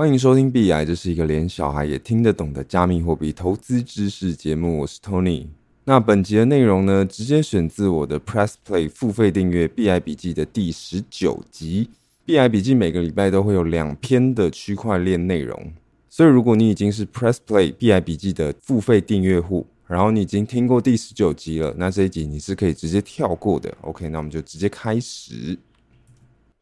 欢迎收听币癌，这是一个连小孩也听得懂的加密货币投资知识节目。我是 Tony。那本集的内容呢，直接选自我的 Press Play 付费订阅币癌笔记的第十九集。币癌笔记每个礼拜都会有两篇的区块链内容，所以如果你已经是 Press Play 币癌笔记的付费订阅户，然后你已经听过第十九集了，那这一集你是可以直接跳过的。OK，那我们就直接开始。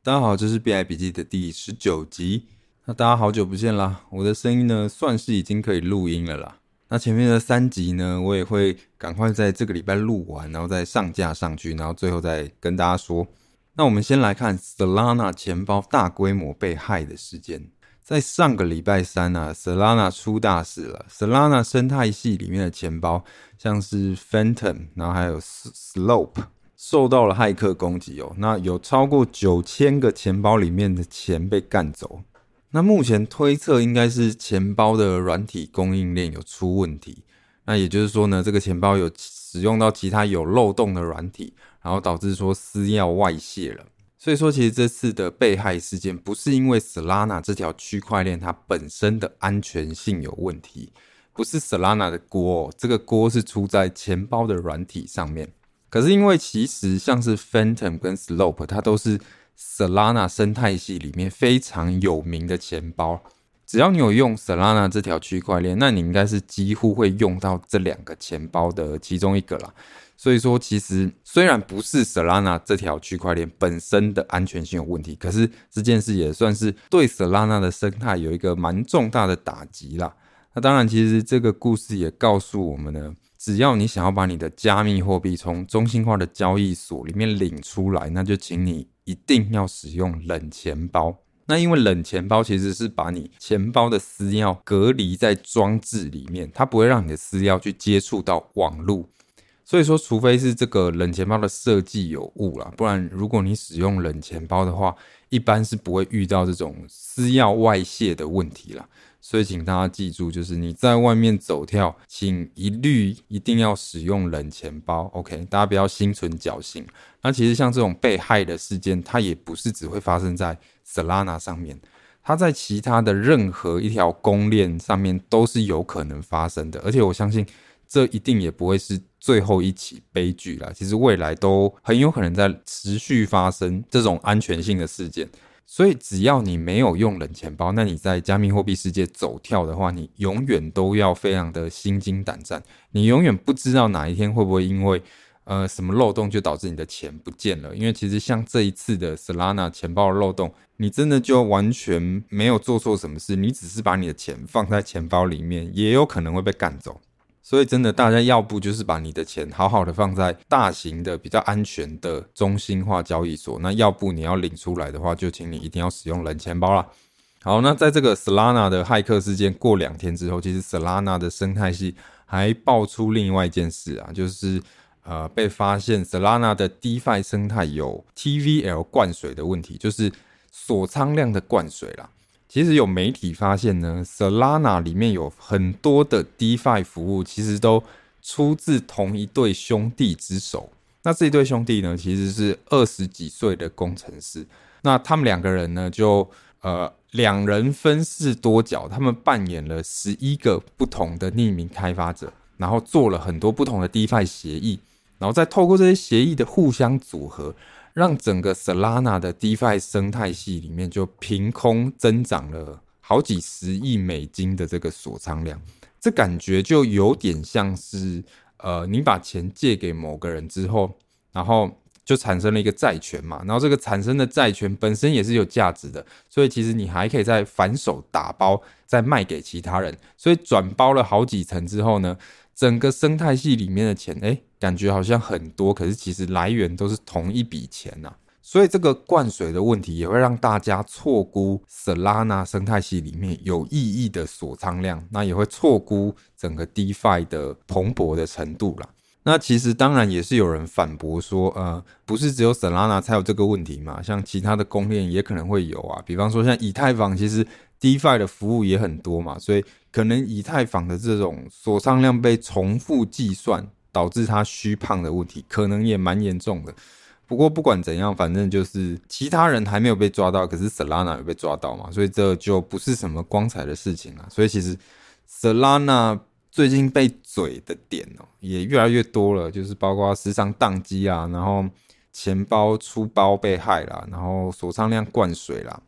大家好，这是币癌笔记的第十九集。那大家好久不见啦，我的声音呢算是已经可以录音了啦。那前面的三集呢，我也会赶快在这个礼拜录完，然后再上架上去，然后最后再跟大家说。那我们先来看 Solana 钱包大规模被害的事件。在上个礼拜三啊，Solana 出大事了。Solana 生态系里面的钱包，像是 Phantom，然后还有 Slope，受到了骇客攻击哦。那有超过九千个钱包里面的钱被干走。那目前推测应该是钱包的软体供应链有出问题，那也就是说呢，这个钱包有使用到其他有漏洞的软体，然后导致说私钥外泄了。所以说，其实这次的被害事件不是因为 Solana 这条区块链它本身的安全性有问题，不是 Solana 的锅，这个锅是出在钱包的软体上面。可是因为其实像是 Phantom 跟 Slope，它都是 Solana 生态系里面非常有名的钱包，只要你有用 Solana 这条区块链，那你应该是几乎会用到这两个钱包的其中一个啦。所以说，其实虽然不是 Solana 这条区块链本身的安全性有问题，可是这件事也算是对 Solana 的生态有一个蛮重大的打击啦。那当然，其实这个故事也告诉我们呢，只要你想要把你的加密货币从中心化的交易所里面领出来，那就请你。一定要使用冷钱包。那因为冷钱包其实是把你钱包的私钥隔离在装置里面，它不会让你的私钥去接触到网络。所以说，除非是这个冷钱包的设计有误啦，不然如果你使用冷钱包的话，一般是不会遇到这种私钥外泄的问题啦。所以，请大家记住，就是你在外面走跳，请一律一定要使用冷钱包。OK，大家不要心存侥幸。那其实像这种被害的事件，它也不是只会发生在 Solana 上面，它在其他的任何一条公链上面都是有可能发生的。而且我相信，这一定也不会是最后一起悲剧啦。其实未来都很有可能在持续发生这种安全性的事件。所以，只要你没有用冷钱包，那你在加密货币世界走跳的话，你永远都要非常的心惊胆战。你永远不知道哪一天会不会因为呃什么漏洞就导致你的钱不见了。因为其实像这一次的 Solana 钱包的漏洞，你真的就完全没有做错什么事，你只是把你的钱放在钱包里面，也有可能会被干走。所以，真的，大家要不就是把你的钱好好的放在大型的、比较安全的中心化交易所，那要不你要领出来的话，就请你一定要使用冷钱包啦。好，那在这个 Solana 的骇客事件过两天之后，其实 Solana 的生态系还爆出另外一件事啊，就是呃被发现 Solana 的 DeFi 生态有 TVL 灌水的问题，就是锁仓量的灌水啦。其实有媒体发现呢，Solana 里面有很多的 DeFi 服务，其实都出自同一对兄弟之手。那这一对兄弟呢，其实是二十几岁的工程师。那他们两个人呢，就呃两人分饰多角，他们扮演了十一个不同的匿名开发者，然后做了很多不同的 DeFi 协议，然后再透过这些协议的互相组合。让整个 Solana 的 DeFi 生态系里面就凭空增长了好几十亿美金的这个锁仓量，这感觉就有点像是呃，你把钱借给某个人之后，然后就产生了一个债权嘛，然后这个产生的债权本身也是有价值的，所以其实你还可以再反手打包再卖给其他人，所以转包了好几层之后呢，整个生态系里面的钱，哎。感觉好像很多，可是其实来源都是同一笔钱呐、啊，所以这个灌水的问题也会让大家错估 Solana 生态系里面有意义的锁仓量，那也会错估整个 DeFi 的蓬勃的程度啦。那其实当然也是有人反驳说，呃，不是只有 Solana 才有这个问题嘛，像其他的公链也可能会有啊，比方说像以太坊，其实 DeFi 的服务也很多嘛，所以可能以太坊的这种锁仓量被重复计算。导致它虚胖的问题可能也蛮严重的，不过不管怎样，反正就是其他人还没有被抓到，可是 Solana 有被抓到嘛，所以这就不是什么光彩的事情了。所以其实 Solana 最近被嘴的点哦也越来越多了，就是包括时常宕机啊，然后钱包出包被害啦，然后锁仓量灌水啦。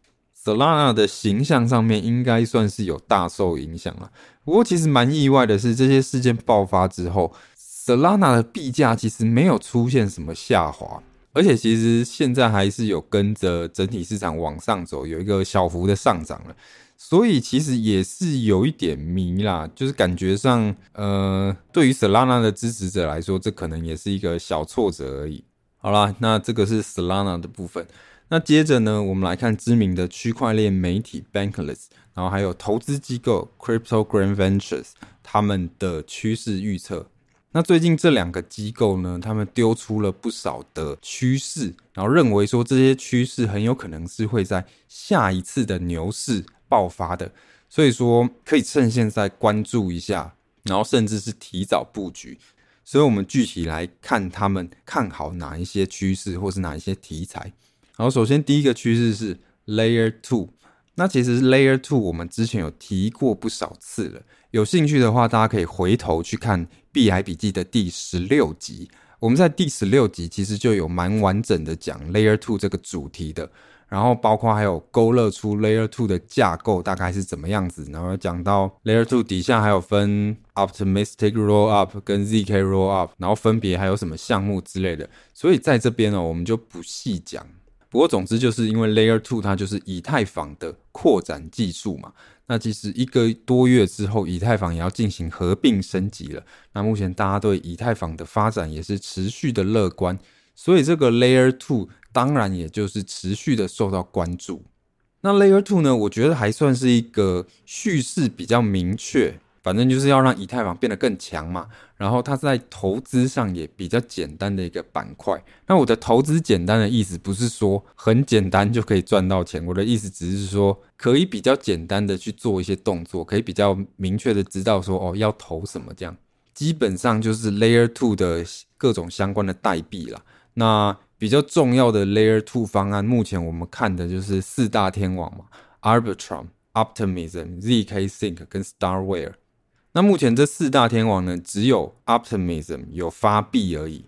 Solana 的形象上面应该算是有大受影响了。不过其实蛮意外的是，这些事件爆发之后，Solana 的币价其实没有出现什么下滑。而且其实现在还是有跟着整体市场往上走，有一个小幅的上涨了，所以其实也是有一点迷啦，就是感觉上，呃，对于 Solana 的支持者来说，这可能也是一个小挫折而已。好啦，那这个是 Solana 的部分。那接着呢，我们来看知名的区块链媒体 Bankless，然后还有投资机构 Cryptogram Ventures 他们的趋势预测。那最近这两个机构呢，他们丢出了不少的趋势，然后认为说这些趋势很有可能是会在下一次的牛市爆发的，所以说可以趁现在关注一下，然后甚至是提早布局。所以我们具体来看他们看好哪一些趋势，或是哪一些题材。然后首先第一个趋势是 Layer Two。那其实 Layer Two 我们之前有提过不少次了，有兴趣的话，大家可以回头去看币海笔记的第十六集。我们在第十六集其实就有蛮完整的讲 Layer Two 这个主题的，然后包括还有勾勒出 Layer Two 的架构大概是怎么样子，然后讲到 Layer Two 底下还有分 Optimistic Rollup 跟 ZK Rollup，然后分别还有什么项目之类的，所以在这边呢，我们就不细讲。不过，总之就是因为 Layer Two 它就是以太坊的扩展技术嘛。那其实一个多月之后，以太坊也要进行合并升级了。那目前大家对以太坊的发展也是持续的乐观，所以这个 Layer Two 当然也就是持续的受到关注。那 Layer Two 呢，我觉得还算是一个叙事比较明确。反正就是要让以太坊变得更强嘛，然后它在投资上也比较简单的一个板块。那我的投资简单的意思不是说很简单就可以赚到钱，我的意思只是说可以比较简单的去做一些动作，可以比较明确的知道说哦要投什么这样。基本上就是 Layer Two 的各种相关的代币啦。那比较重要的 Layer Two 方案，目前我们看的就是四大天王嘛，Arbitrum、Optimism、ZK Sync 跟 Starware。那目前这四大天王呢，只有 Optimism 有发币而已，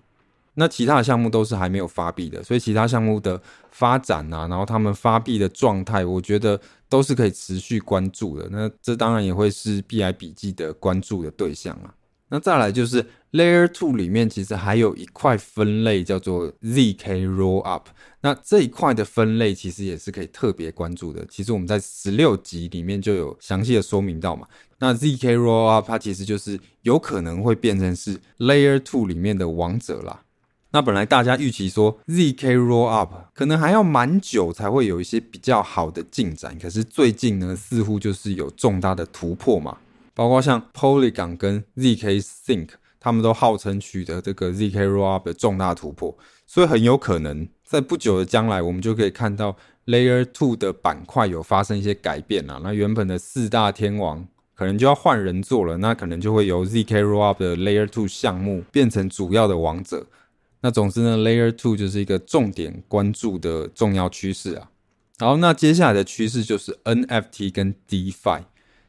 那其他的项目都是还没有发币的，所以其他项目的发展啊，然后他们发币的状态，我觉得都是可以持续关注的。那这当然也会是 BI 笔记的关注的对象啊。那再来就是 Layer Two 里面其实还有一块分类叫做 ZK Rollup，那这一块的分类其实也是可以特别关注的。其实我们在十六集里面就有详细的说明到嘛。那 ZK Rollup 它其实就是有可能会变成是 Layer Two 里面的王者啦。那本来大家预期说 ZK Rollup 可能还要蛮久才会有一些比较好的进展，可是最近呢似乎就是有重大的突破嘛。包括像 Polygon 跟 ZK Sync，他们都号称取得这个 ZK Rollup 的重大突破，所以很有可能在不久的将来，我们就可以看到 Layer Two 的板块有发生一些改变啊。那原本的四大天王可能就要换人做了，那可能就会由 ZK Rollup 的 Layer Two 项目变成主要的王者。那总之呢，Layer Two 就是一个重点关注的重要趋势啊。好，那接下来的趋势就是 NFT 跟 DeFi。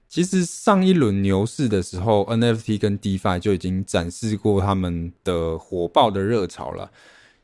其实上一轮牛市的时候，NFT 跟 DeFi 就已经展示过他们的火爆的热潮了。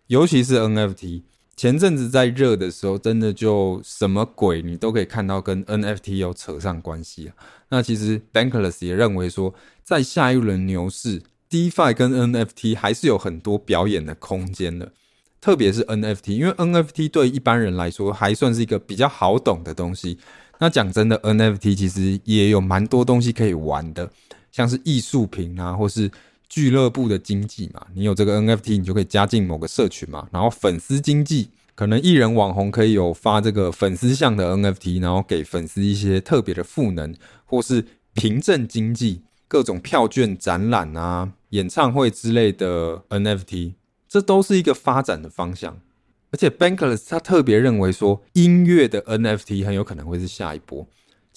尤其是 NFT，前阵子在热的时候，真的就什么鬼你都可以看到跟 NFT 有扯上关系啊。那其实 Bankless 也认为说，在下一轮牛市，DeFi 跟 NFT 还是有很多表演的空间的。特别是 NFT，因为 NFT 对一般人来说还算是一个比较好懂的东西。那讲真的，NFT 其实也有蛮多东西可以玩的，像是艺术品啊，或是俱乐部的经济嘛。你有这个 NFT，你就可以加进某个社群嘛。然后粉丝经济，可能艺人网红可以有发这个粉丝向的 NFT，然后给粉丝一些特别的赋能，或是凭证经济，各种票券、展览啊、演唱会之类的 NFT，这都是一个发展的方向。而且 Bankless 他特别认为说，音乐的 NFT 很有可能会是下一波。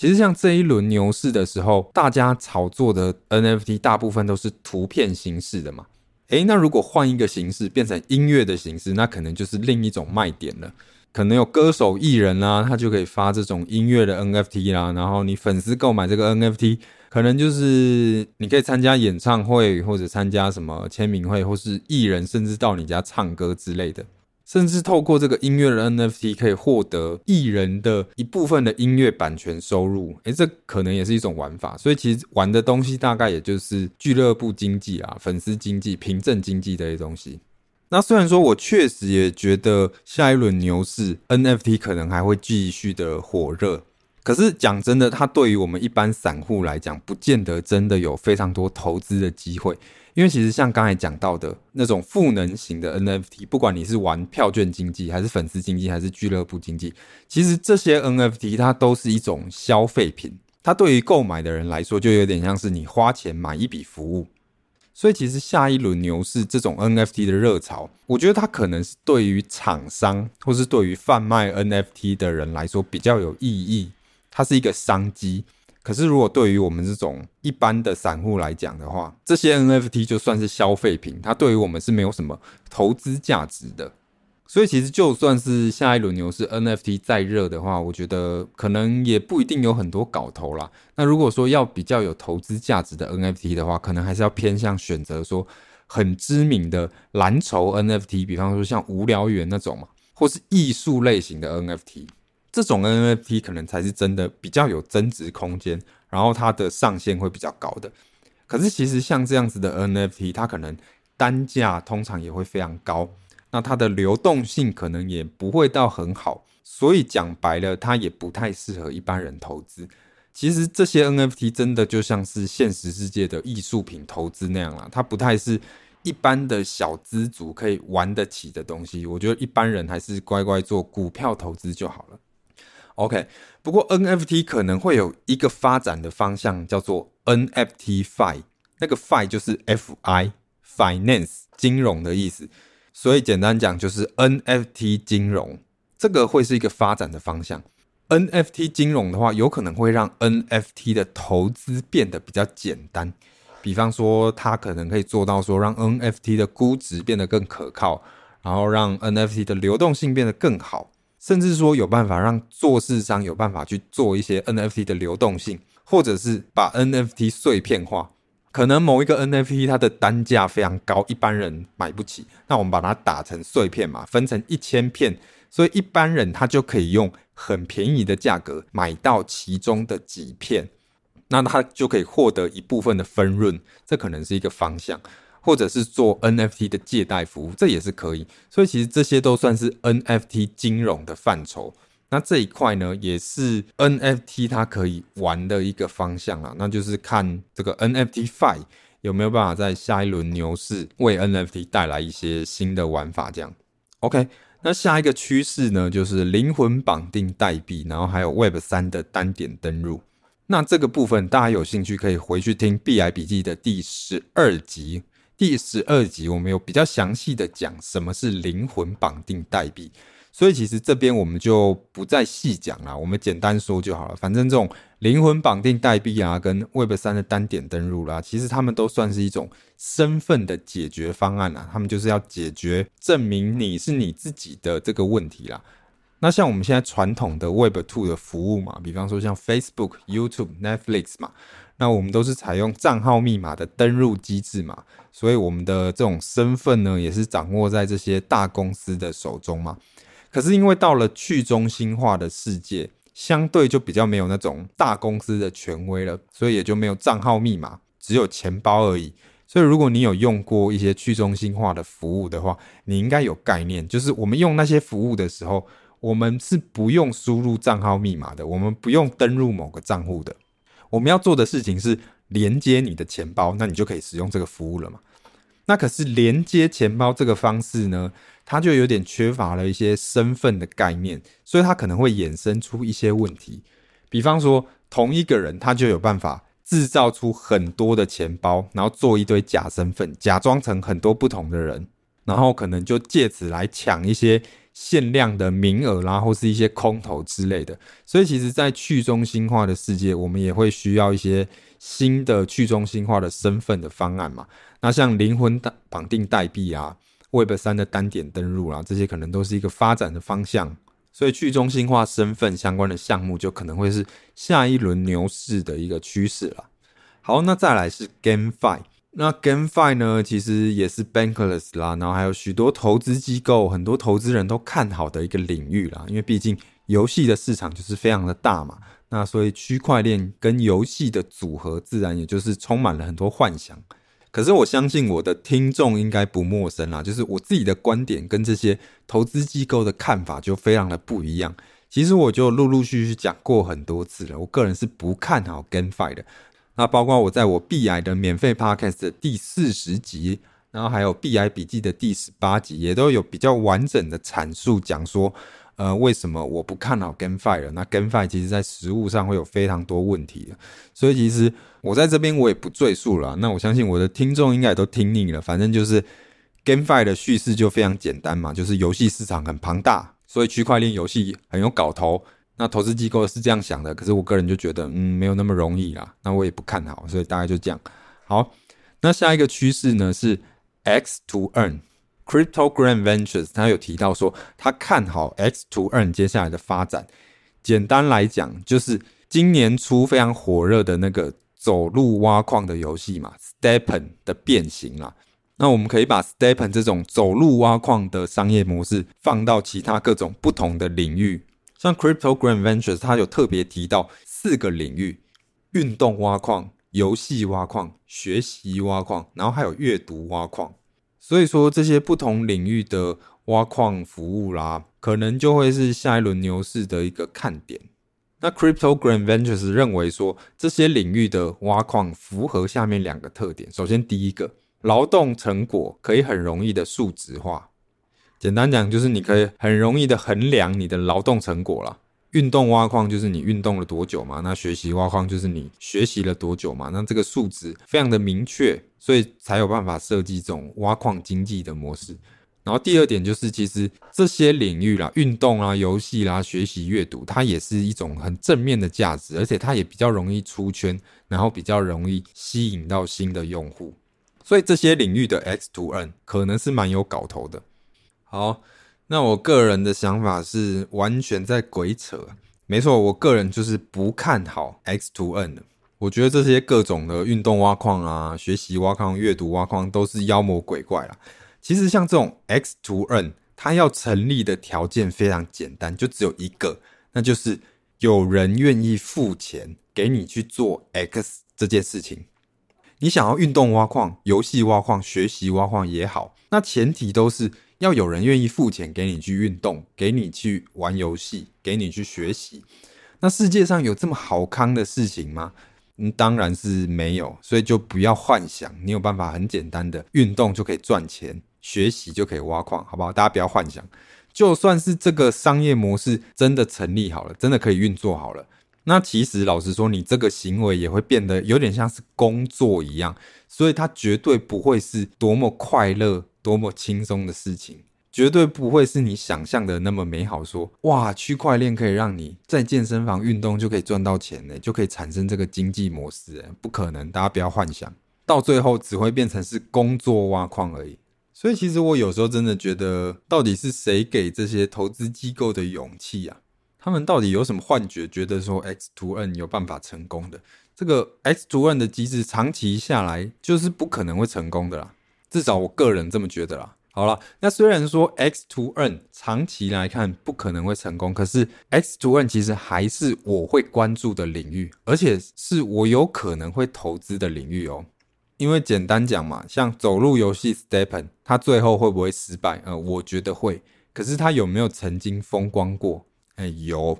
其实像这一轮牛市的时候，大家炒作的 NFT 大部分都是图片形式的嘛诶，那如果换一个形式，变成音乐的形式，那可能就是另一种卖点了。可能有歌手、艺人啊，他就可以发这种音乐的 NFT 啦。然后你粉丝购买这个 NFT，可能就是你可以参加演唱会，或者参加什么签名会，或是艺人甚至到你家唱歌之类的。甚至透过这个音乐的 NFT，可以获得艺人的一部分的音乐版权收入。诶，这可能也是一种玩法。所以其实玩的东西大概也就是俱乐部经济啊、粉丝经济、凭证经济这些东西。那虽然说我确实也觉得下一轮牛市 NFT 可能还会继续的火热，可是讲真的，它对于我们一般散户来讲，不见得真的有非常多投资的机会。因为其实像刚才讲到的那种赋能型的 NFT，不管你是玩票券经济，还是粉丝经济，还是俱乐部经济，其实这些 NFT 它都是一种消费品，它对于购买的人来说，就有点像是你花钱买一笔服务。所以其实下一轮牛市这种 NFT 的热潮，我觉得它可能是对于厂商或是对于贩卖 NFT 的人来说比较有意义，它是一个商机。可是，如果对于我们这种一般的散户来讲的话，这些 NFT 就算是消费品，它对于我们是没有什么投资价值的。所以，其实就算是下一轮牛市 NFT 再热的话，我觉得可能也不一定有很多搞头啦。那如果说要比较有投资价值的 NFT 的话，可能还是要偏向选择说很知名的蓝筹 NFT，比方说像无聊猿那种嘛，或是艺术类型的 NFT。这种 NFT 可能才是真的比较有增值空间，然后它的上限会比较高的。可是其实像这样子的 NFT，它可能单价通常也会非常高，那它的流动性可能也不会到很好，所以讲白了，它也不太适合一般人投资。其实这些 NFT 真的就像是现实世界的艺术品投资那样啦，它不太是一般的小资族可以玩得起的东西。我觉得一般人还是乖乖做股票投资就好了。OK，不过 NFT 可能会有一个发展的方向，叫做 NFT-Fi，那个 Fi 就是 F-I，Finance 金融的意思，所以简单讲就是 NFT 金融，这个会是一个发展的方向。NFT 金融的话，有可能会让 NFT 的投资变得比较简单，比方说它可能可以做到说让 NFT 的估值变得更可靠，然后让 NFT 的流动性变得更好。甚至说有办法让做市商有办法去做一些 NFT 的流动性，或者是把 NFT 碎片化。可能某一个 NFT 它的单价非常高，一般人买不起，那我们把它打成碎片嘛，分成一千片，所以一般人他就可以用很便宜的价格买到其中的几片，那他就可以获得一部分的分润，这可能是一个方向。或者是做 NFT 的借贷服务，这也是可以。所以其实这些都算是 NFT 金融的范畴。那这一块呢，也是 NFT 它可以玩的一个方向啊。那就是看这个 NFT-Fi 有没有办法在下一轮牛市为 NFT 带来一些新的玩法。这样，OK。那下一个趋势呢，就是灵魂绑定代币，然后还有 Web 三的单点登入。那这个部分大家有兴趣可以回去听币癌笔记的第十二集。第十二集我们有比较详细的讲什么是灵魂绑定代币，所以其实这边我们就不再细讲了，我们简单说就好了。反正这种灵魂绑定代币啊，跟 Web 三的单点登入啦，其实他们都算是一种身份的解决方案啦，他们就是要解决证明你是你自己的这个问题啦。那像我们现在传统的 Web Two 的服务嘛，比方说像 Facebook、YouTube、Netflix 嘛。那我们都是采用账号密码的登入机制嘛，所以我们的这种身份呢，也是掌握在这些大公司的手中嘛。可是因为到了去中心化的世界，相对就比较没有那种大公司的权威了，所以也就没有账号密码，只有钱包而已。所以如果你有用过一些去中心化的服务的话，你应该有概念，就是我们用那些服务的时候，我们是不用输入账号密码的，我们不用登入某个账户的。我们要做的事情是连接你的钱包，那你就可以使用这个服务了嘛。那可是连接钱包这个方式呢，它就有点缺乏了一些身份的概念，所以它可能会衍生出一些问题。比方说，同一个人他就有办法制造出很多的钱包，然后做一堆假身份，假装成很多不同的人，然后可能就借此来抢一些限量的名额啦，或是一些空投之类的。所以，其实，在去中心化的世界，我们也会需要一些新的去中心化的身份的方案嘛。那像灵魂绑定代币啊，Web 三的单点登录啊，这些可能都是一个发展的方向。所以，去中心化身份相关的项目，就可能会是下一轮牛市的一个趋势了。好，那再来是 GameFi。那 GameFi 呢，其实也是 Bankless 啦，然后还有许多投资机构、很多投资人都看好的一个领域啦。因为毕竟游戏的市场就是非常的大嘛，那所以区块链跟游戏的组合，自然也就是充满了很多幻想。可是我相信我的听众应该不陌生啦，就是我自己的观点跟这些投资机构的看法就非常的不一样。其实我就陆陆续续讲过很多次了，我个人是不看好 GameFi 的。那包括我在我币癌的免费 Podcast 的第四十集，然后还有币癌笔记的第十八集，也都有比较完整的阐述，讲说，呃，为什么我不看好 GameFi 了？那 GameFi 其实在实物上会有非常多问题的，所以其实我在这边我也不赘述了。那我相信我的听众应该也都听腻了，反正就是 GameFi 的叙事就非常简单嘛，就是游戏市场很庞大，所以区块链游戏很有搞头。那投资机构是这样想的，可是我个人就觉得，嗯，没有那么容易啦。那我也不看好，所以大概就这样。好，那下一个趋势呢是 X to N。Cryptogram Ventures 他有提到说，他看好 X to N 接下来的发展。简单来讲，就是今年初非常火热的那个走路挖矿的游戏嘛，STEPN 的变形啦。那我们可以把 STEPN 这种走路挖矿的商业模式放到其他各种不同的领域。像 Cryptogram Ventures，它有特别提到四个领域：运动挖矿、游戏挖矿、学习挖矿，然后还有阅读挖矿。所以说，这些不同领域的挖矿服务啦，可能就会是下一轮牛市的一个看点。那 Cryptogram Ventures 认为说，这些领域的挖矿符合下面两个特点：首先，第一个，劳动成果可以很容易的数值化。简单讲，就是你可以很容易的衡量你的劳动成果啦。运动挖矿就是你运动了多久嘛，那学习挖矿就是你学习了多久嘛，那这个数值非常的明确，所以才有办法设计这种挖矿经济的模式。然后第二点就是，其实这些领域啦，运动啊、游戏啦、学习、阅读，它也是一种很正面的价值，而且它也比较容易出圈，然后比较容易吸引到新的用户。所以这些领域的 X to N 可能是蛮有搞头的。好，那我个人的想法是完全在鬼扯。没错，我个人就是不看好 X to N 的。我觉得这些各种的运动挖矿啊、学习挖矿、阅读挖矿都是妖魔鬼怪啦。其实像这种 X to N，它要成立的条件非常简单，就只有一个，那就是有人愿意付钱给你去做 X 这件事情。你想要运动挖矿、游戏挖矿、学习挖矿也好，那前提都是。要有人愿意付钱给你去运动，给你去玩游戏，给你去学习。那世界上有这么好康的事情吗？嗯，当然是没有。所以就不要幻想你有办法很简单的运动就可以赚钱，学习就可以挖矿，好不好？大家不要幻想。就算是这个商业模式真的成立好了，真的可以运作好了，那其实老实说，你这个行为也会变得有点像是工作一样，所以它绝对不会是多么快乐。多么轻松的事情，绝对不会是你想象的那么美好说。哇，区块链可以让你在健身房运动就可以赚到钱呢，就可以产生这个经济模式，不可能，大家不要幻想，到最后只会变成是工作挖矿而已。所以，其实我有时候真的觉得，到底是谁给这些投资机构的勇气啊？他们到底有什么幻觉，觉得说 X to N 有办法成功的？这个 X to N 的机制长期下来就是不可能会成功的啦。至少我个人这么觉得啦。好了，那虽然说 X to N 长期来看不可能会成功，可是 X to N 其实还是我会关注的领域，而且是我有可能会投资的领域哦。因为简单讲嘛，像走路游戏 Stepen，它最后会不会失败？呃，我觉得会。可是它有没有曾经风光过？哎，有。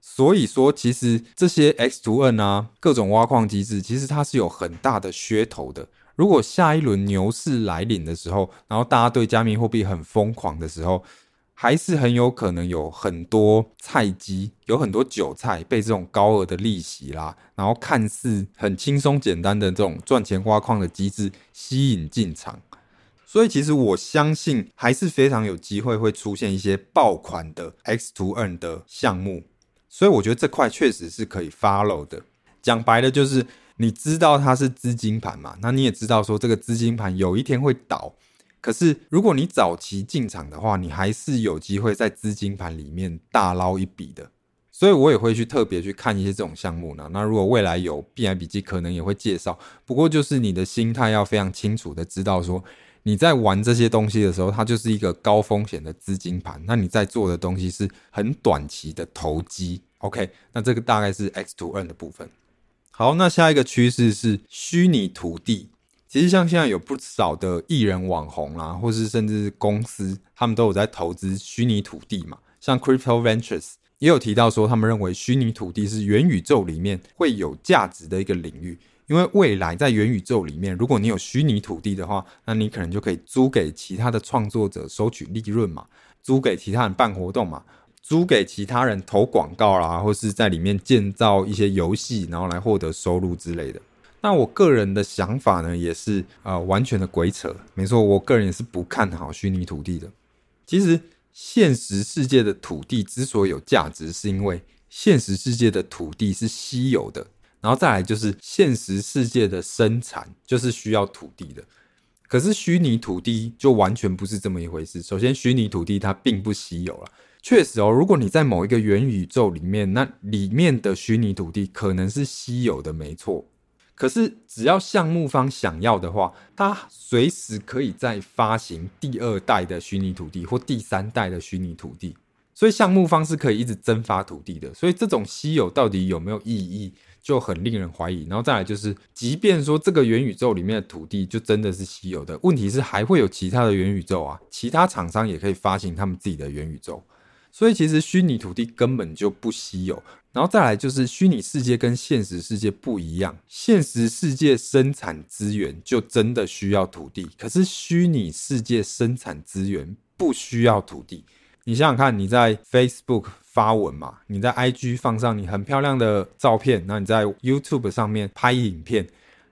所以说，其实这些 X to N 啊，各种挖矿机制，其实它是有很大的噱头的。如果下一轮牛市来临的时候，然后大家对加密货币很疯狂的时候，还是很有可能有很多菜鸡，有很多韭菜被这种高额的利息啦，然后看似很轻松简单的这种赚钱挖矿的机制吸引进场。所以其实我相信还是非常有机会会出现一些爆款的 X to N 的项目，所以我觉得这块确实是可以 follow 的。讲白了就是，你知道它是资金盘嘛，那你也知道说这个资金盘有一天会倒。可是如果你早期进场的话，你还是有机会在资金盘里面大捞一笔的。所以我也会去特别去看一些这种项目呢。那如果未来有 BI 笔记，可能也会介绍。不过就是你的心态要非常清楚的知道说。你在玩这些东西的时候，它就是一个高风险的资金盘。那你在做的东西是很短期的投机。OK，那这个大概是 X to N 的部分。好，那下一个趋势是虚拟土地。其实像现在有不少的艺人网红啦，或是甚至是公司，他们都有在投资虚拟土地嘛。像 Crypto Ventures 也有提到说，他们认为虚拟土地是元宇宙里面会有价值的一个领域。因为未来在元宇宙里面，如果你有虚拟土地的话，那你可能就可以租给其他的创作者收取利润嘛，租给其他人办活动嘛，租给其他人投广告啦，或是在里面建造一些游戏，然后来获得收入之类的。那我个人的想法呢，也是呃完全的鬼扯。没错，我个人也是不看好虚拟土地的。其实现实世界的土地之所以有价值，是因为现实世界的土地是稀有的。然后再来就是现实世界的生产就是需要土地的，可是虚拟土地就完全不是这么一回事。首先，虚拟土地它并不稀有了，确实哦，如果你在某一个元宇宙里面，那里面的虚拟土地可能是稀有的，没错。可是只要项目方想要的话，它随时可以再发行第二代的虚拟土地或第三代的虚拟土地，所以项目方是可以一直增发土地的。所以这种稀有到底有没有意义？就很令人怀疑，然后再来就是，即便说这个元宇宙里面的土地就真的是稀有的，问题是还会有其他的元宇宙啊，其他厂商也可以发行他们自己的元宇宙，所以其实虚拟土地根本就不稀有。然后再来就是虚拟世界跟现实世界不一样，现实世界生产资源就真的需要土地，可是虚拟世界生产资源不需要土地。你想想看，你在 Facebook 发文嘛，你在 IG 放上你很漂亮的照片，那你在 YouTube 上面拍影片，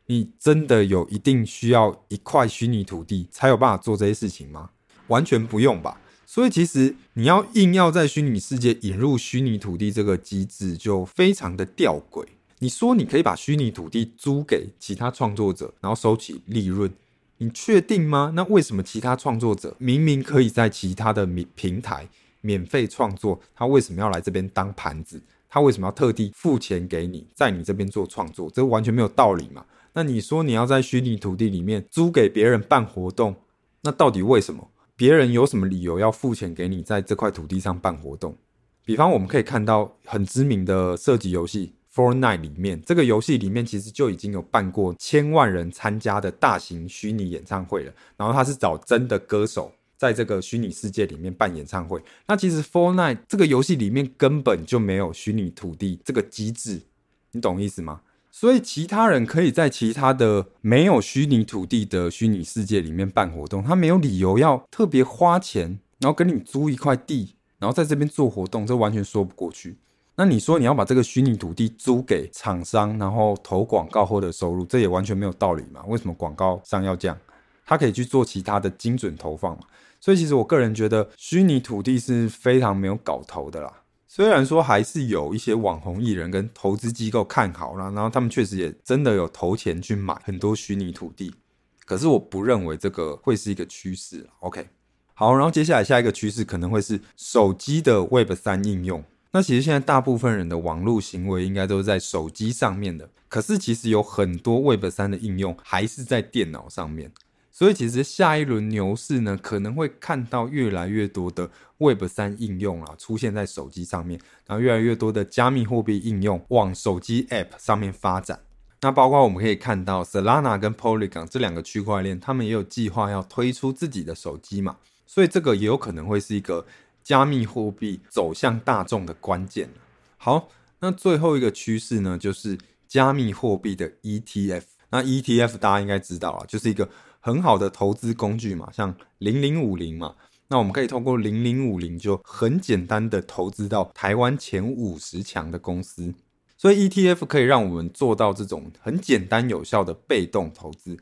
你真的有一定需要一块虚拟土地才有办法做这些事情吗？完全不用吧。所以其实你要硬要在虚拟世界引入虚拟土地这个机制，就非常的吊诡。你说你可以把虚拟土地租给其他创作者，然后收取利润。你确定吗？那为什么其他创作者明明可以在其他的平台免费创作，他为什么要来这边当盘子？他为什么要特地付钱给你，在你这边做创作？这完全没有道理嘛？那你说你要在虚拟土地里面租给别人办活动，那到底为什么？别人有什么理由要付钱给你，在这块土地上办活动？比方我们可以看到很知名的设计游戏。Fortnite 里面，这个游戏里面其实就已经有办过千万人参加的大型虚拟演唱会了。然后他是找真的歌手在这个虚拟世界里面办演唱会。那其实 f o r n i t e 这个游戏里面根本就没有虚拟土地这个机制，你懂意思吗？所以其他人可以在其他的没有虚拟土地的虚拟世界里面办活动，他没有理由要特别花钱，然后跟你租一块地，然后在这边做活动，这完全说不过去。那你说你要把这个虚拟土地租给厂商，然后投广告获得收入，这也完全没有道理嘛？为什么广告商要这样？他可以去做其他的精准投放嘛？所以其实我个人觉得虚拟土地是非常没有搞头的啦。虽然说还是有一些网红艺人跟投资机构看好啦，然后他们确实也真的有投钱去买很多虚拟土地，可是我不认为这个会是一个趋势。OK，好，然后接下来下一个趋势可能会是手机的 Web 三应用。那其实现在大部分人的网络行为应该都是在手机上面的，可是其实有很多 Web 三的应用还是在电脑上面，所以其实下一轮牛市呢，可能会看到越来越多的 Web 三应用啊出现在手机上面，然后越来越多的加密货币应用往手机 App 上面发展。那包括我们可以看到 Solana 跟 Polygon 这两个区块链，他们也有计划要推出自己的手机嘛，所以这个也有可能会是一个。加密货币走向大众的关键。好，那最后一个趋势呢，就是加密货币的 ETF。那 ETF 大家应该知道啊，就是一个很好的投资工具嘛，像零零五零嘛。那我们可以通过零零五零就很简单的投资到台湾前五十强的公司。所以 ETF 可以让我们做到这种很简单有效的被动投资。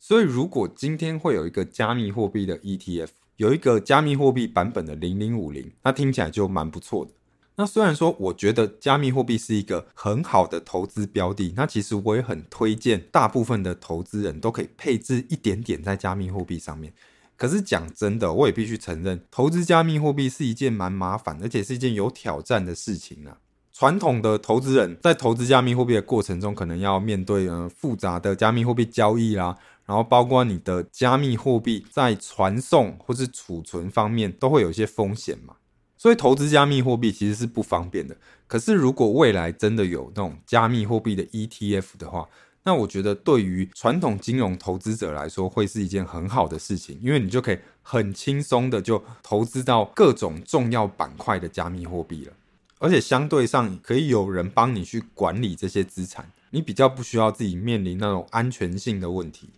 所以如果今天会有一个加密货币的 ETF，有一个加密货币版本的零零五零，那听起来就蛮不错的。那虽然说我觉得加密货币是一个很好的投资标的，那其实我也很推荐大部分的投资人都可以配置一点点在加密货币上面。可是讲真的，我也必须承认，投资加密货币是一件蛮麻烦，而且是一件有挑战的事情啊。传统的投资人在投资加密货币的过程中，可能要面对呃复杂的加密货币交易啦，然后包括你的加密货币在传送或是储存方面都会有一些风险嘛。所以投资加密货币其实是不方便的。可是如果未来真的有那种加密货币的 ETF 的话，那我觉得对于传统金融投资者来说，会是一件很好的事情，因为你就可以很轻松的就投资到各种重要板块的加密货币了，而且相对上可以有人帮你去管理这些资产，你比较不需要自己面临那种安全性的问题。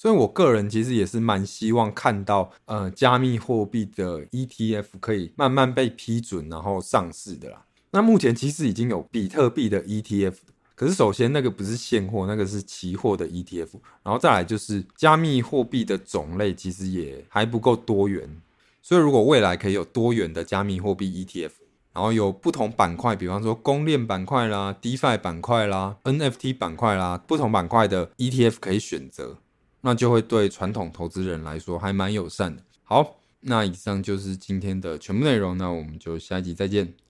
所以我个人其实也是蛮希望看到，呃，加密货币的 ETF 可以慢慢被批准，然后上市的啦。那目前其实已经有比特币的 ETF。可是，首先那个不是现货，那个是期货的 ETF，然后再来就是加密货币的种类其实也还不够多元，所以如果未来可以有多元的加密货币 ETF，然后有不同板块，比方说公链板块啦、DeFi 板块啦、NFT 板块啦，不同板块的 ETF 可以选择，那就会对传统投资人来说还蛮友善的。好，那以上就是今天的全部内容，那我们就下一集再见。